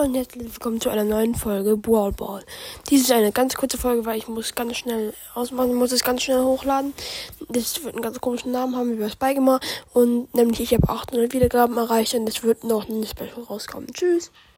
Hallo und herzlich willkommen zu einer neuen Folge Brawl Ball. Dies ist eine ganz kurze Folge, weil ich muss ganz schnell ausmachen, muss es ganz schnell hochladen. Das wird einen ganz komischen Namen haben, wie bei Spike immer. Und nämlich ich habe 800 Wiedergaben erreicht und es wird noch ein Special rauskommen. Tschüss.